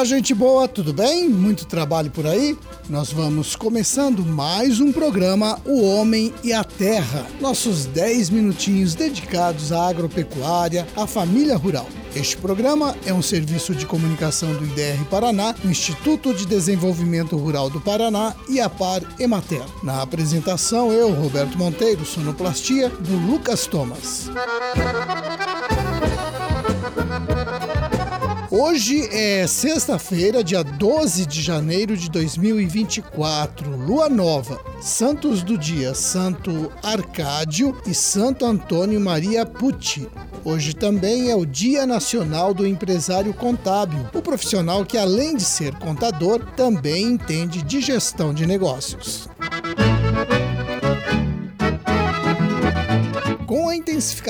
Olá, gente boa, tudo bem? Muito trabalho por aí? Nós vamos começando mais um programa O Homem e a Terra. Nossos 10 minutinhos dedicados à agropecuária, à família rural. Este programa é um serviço de comunicação do IDR Paraná, Instituto de Desenvolvimento Rural do Paraná e a Par Emater. Na apresentação, eu, Roberto Monteiro, sonoplastia do Lucas Thomas. Hoje é sexta-feira, dia 12 de janeiro de 2024, lua nova. Santos do dia: Santo Arcádio e Santo Antônio Maria Pucci. Hoje também é o Dia Nacional do Empresário Contábil, o profissional que, além de ser contador, também entende de gestão de negócios.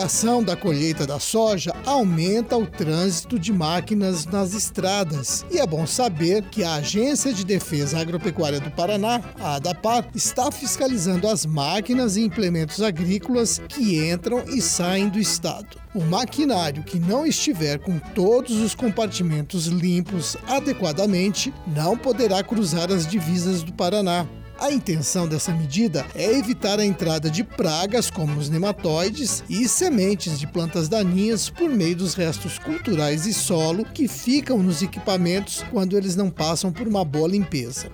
Intensificação da colheita da soja, aumenta o trânsito de máquinas nas estradas. E é bom saber que a Agência de Defesa Agropecuária do Paraná, a ADAPAR, está fiscalizando as máquinas e implementos agrícolas que entram e saem do estado. O maquinário que não estiver com todos os compartimentos limpos adequadamente não poderá cruzar as divisas do Paraná. A intenção dessa medida é evitar a entrada de pragas como os nematóides e sementes de plantas daninhas por meio dos restos culturais e solo que ficam nos equipamentos quando eles não passam por uma boa limpeza.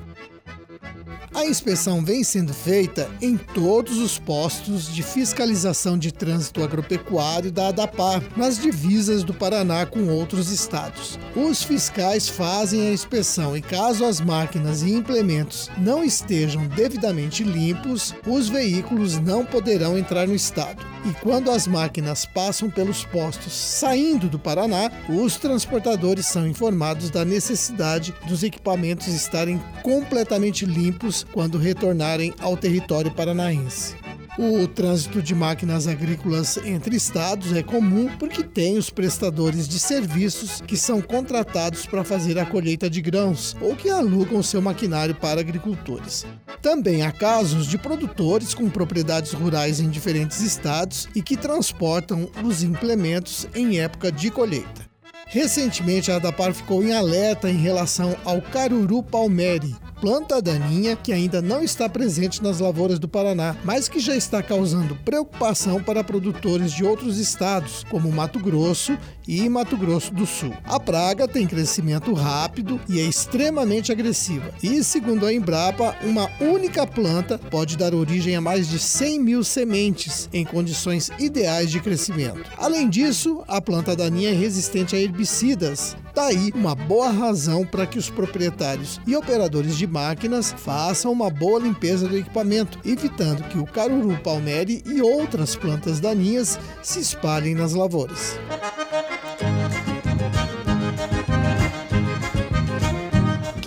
A inspeção vem sendo feita em todos os postos de fiscalização de trânsito agropecuário da ADAPAR, nas divisas do Paraná com outros estados. Os fiscais fazem a inspeção e, caso as máquinas e implementos não estejam devidamente limpos, os veículos não poderão entrar no estado. E quando as máquinas passam pelos postos saindo do Paraná, os transportadores são informados da necessidade dos equipamentos estarem completamente limpos quando retornarem ao território paranaense. O trânsito de máquinas agrícolas entre estados é comum porque tem os prestadores de serviços que são contratados para fazer a colheita de grãos ou que alugam seu maquinário para agricultores. Também há casos de produtores com propriedades rurais em diferentes estados e que transportam os implementos em época de colheita. Recentemente, a Adapar ficou em alerta em relação ao caruru palmeri, planta daninha que ainda não está presente nas lavouras do Paraná, mas que já está causando preocupação para produtores de outros estados, como Mato Grosso e Mato Grosso do Sul. A praga tem crescimento rápido e é extremamente agressiva. E, segundo a Embrapa, uma única planta pode dar origem a mais de 100 mil sementes em condições ideais de crescimento. Além disso, a planta daninha é resistente a herbicidas. Daí, uma boa razão para que os proprietários e operadores de máquinas façam uma boa limpeza do equipamento, evitando que o caruru palmeri e outras plantas daninhas se espalhem nas lavouras.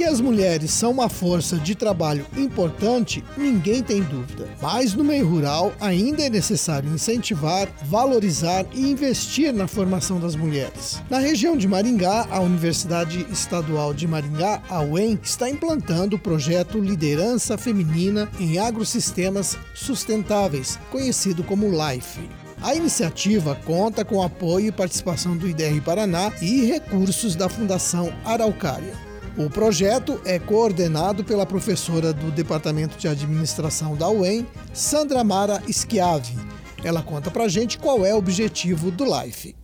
As mulheres são uma força de trabalho importante, ninguém tem dúvida. Mas no meio rural ainda é necessário incentivar, valorizar e investir na formação das mulheres. Na região de Maringá, a Universidade Estadual de Maringá, a UEM, está implantando o projeto Liderança Feminina em Agrosistemas Sustentáveis, conhecido como LIFE. A iniciativa conta com apoio e participação do IDR Paraná e recursos da Fundação Araucária. O projeto é coordenado pela professora do Departamento de Administração da UEM, Sandra Mara Schiavi. Ela conta pra gente qual é o objetivo do LIFE.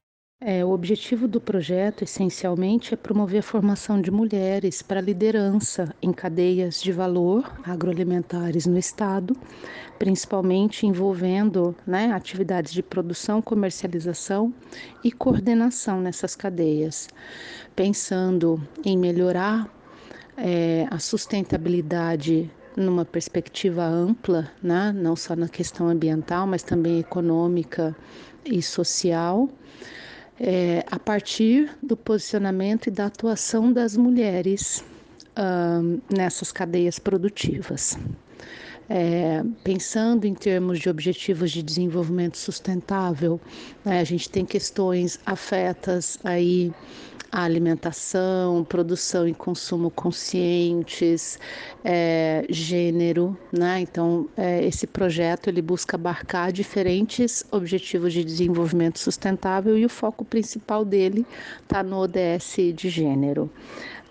É, o objetivo do projeto, essencialmente, é promover a formação de mulheres para liderança em cadeias de valor agroalimentares no Estado, principalmente envolvendo né, atividades de produção, comercialização e coordenação nessas cadeias, pensando em melhorar é, a sustentabilidade numa perspectiva ampla, né, não só na questão ambiental, mas também econômica e social é, a partir do posicionamento e da atuação das mulheres nessas cadeias produtivas. É, pensando em termos de objetivos de desenvolvimento sustentável, né, a gente tem questões afetas aí a alimentação, produção e consumo conscientes, é, gênero, né? Então, é, esse projeto ele busca abarcar diferentes objetivos de desenvolvimento sustentável e o foco principal dele está no ODS de gênero.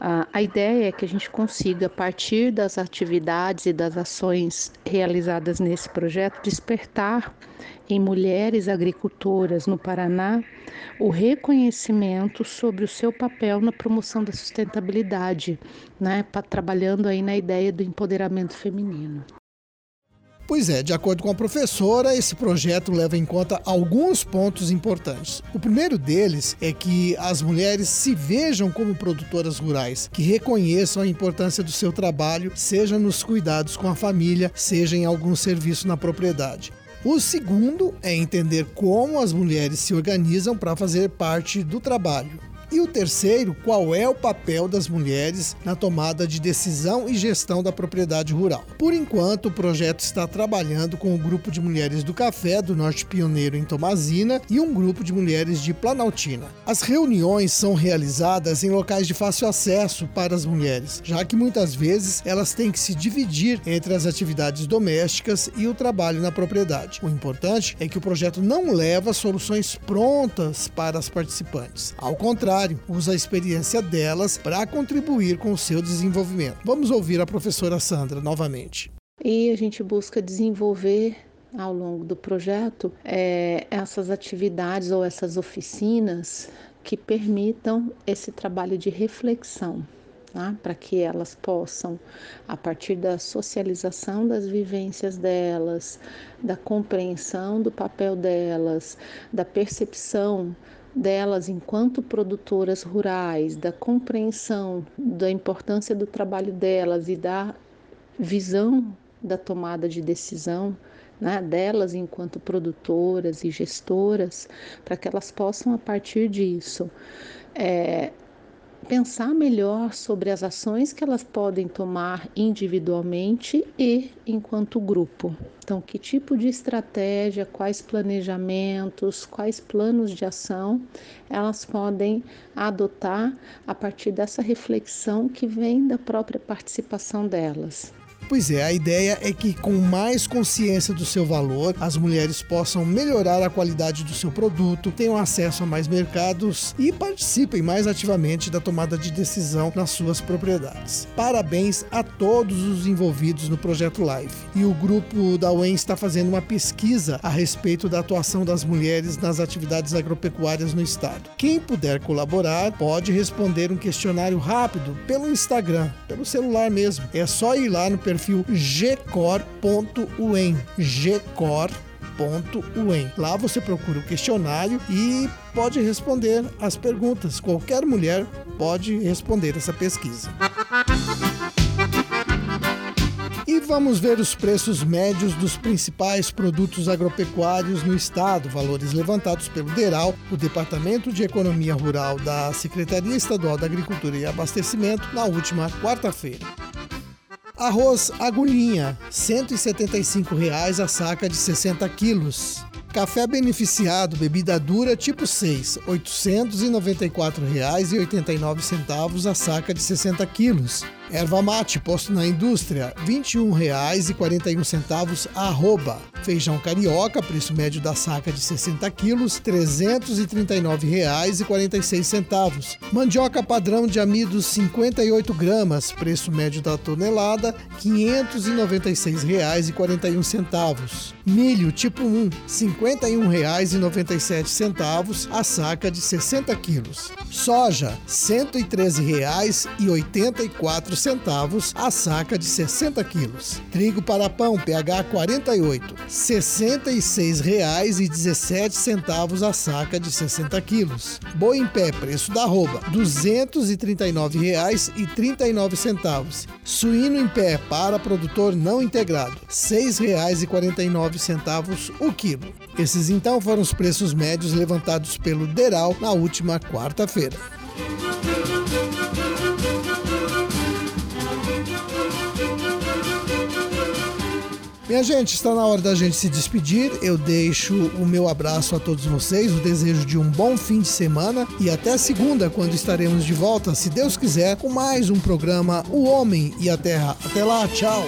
A ideia é que a gente consiga, a partir das atividades e das ações realizadas nesse projeto, despertar em mulheres agricultoras no Paraná o reconhecimento sobre o seu papel na promoção da sustentabilidade, né, trabalhando aí na ideia do empoderamento feminino. Pois é, de acordo com a professora, esse projeto leva em conta alguns pontos importantes. O primeiro deles é que as mulheres se vejam como produtoras rurais, que reconheçam a importância do seu trabalho, seja nos cuidados com a família, seja em algum serviço na propriedade. O segundo é entender como as mulheres se organizam para fazer parte do trabalho. E o terceiro, qual é o papel das mulheres na tomada de decisão e gestão da propriedade rural. Por enquanto, o projeto está trabalhando com o grupo de mulheres do Café do Norte Pioneiro em Tomazina e um grupo de mulheres de Planaltina. As reuniões são realizadas em locais de fácil acesso para as mulheres, já que muitas vezes elas têm que se dividir entre as atividades domésticas e o trabalho na propriedade. O importante é que o projeto não leva soluções prontas para as participantes. Ao contrário, usa a experiência delas para contribuir com o seu desenvolvimento. Vamos ouvir a professora Sandra novamente. E a gente busca desenvolver ao longo do projeto é, essas atividades ou essas oficinas que permitam esse trabalho de reflexão. Tá? Para que elas possam, a partir da socialização das vivências delas, da compreensão do papel delas, da percepção delas enquanto produtoras rurais, da compreensão da importância do trabalho delas e da visão da tomada de decisão né, delas enquanto produtoras e gestoras, para que elas possam, a partir disso, é, pensar melhor sobre as ações que elas podem tomar individualmente e enquanto grupo. Então, que tipo de estratégia, quais planejamentos, quais planos de ação elas podem adotar a partir dessa reflexão que vem da própria participação delas. Pois é, a ideia é que com mais consciência do seu valor, as mulheres possam melhorar a qualidade do seu produto, tenham acesso a mais mercados e participem mais ativamente da tomada de decisão nas suas propriedades. Parabéns a todos os envolvidos no projeto Live. E o grupo da UEM está fazendo uma pesquisa a respeito da atuação das mulheres nas atividades agropecuárias no estado. Quem puder colaborar pode responder um questionário rápido pelo Instagram, pelo celular mesmo. É só ir lá no perfil perfil gcor.uen. gcor.uen. Lá você procura o questionário e pode responder as perguntas. Qualquer mulher pode responder essa pesquisa. E vamos ver os preços médios dos principais produtos agropecuários no estado, valores levantados pelo DERAL, o Departamento de Economia Rural da Secretaria Estadual da Agricultura e Abastecimento, na última quarta-feira. Arroz agulhinha, 175 reais a saca de 60 quilos. Café beneficiado, bebida dura tipo 6, R$ 894,89 a saca de 60 quilos. Erva mate posto na indústria, R$ 21,41 arroba. Feijão carioca, preço médio da saca de 60 quilos, R$ 339,46. Mandioca padrão de amido 58 gramas, preço médio da tonelada, R$ 596,41. Milho tipo 1, R$ 51,97 a saca de 60 quilos. Soja, R$ 113,84 centavos a saca de 60 quilos. Trigo para pão PH 48, R$ 66,17 a saca de 60 quilos. Boi em pé, preço da arroba, R$ 239,39. Suíno em pé para produtor não integrado, R$ 6,49 o quilo. Esses então foram os preços médios levantados pelo Deral na última quarta-feira. Minha gente, está na hora da gente se despedir. Eu deixo o meu abraço a todos vocês, o desejo de um bom fim de semana e até segunda, quando estaremos de volta, se Deus quiser, com mais um programa O Homem e a Terra. Até lá, tchau!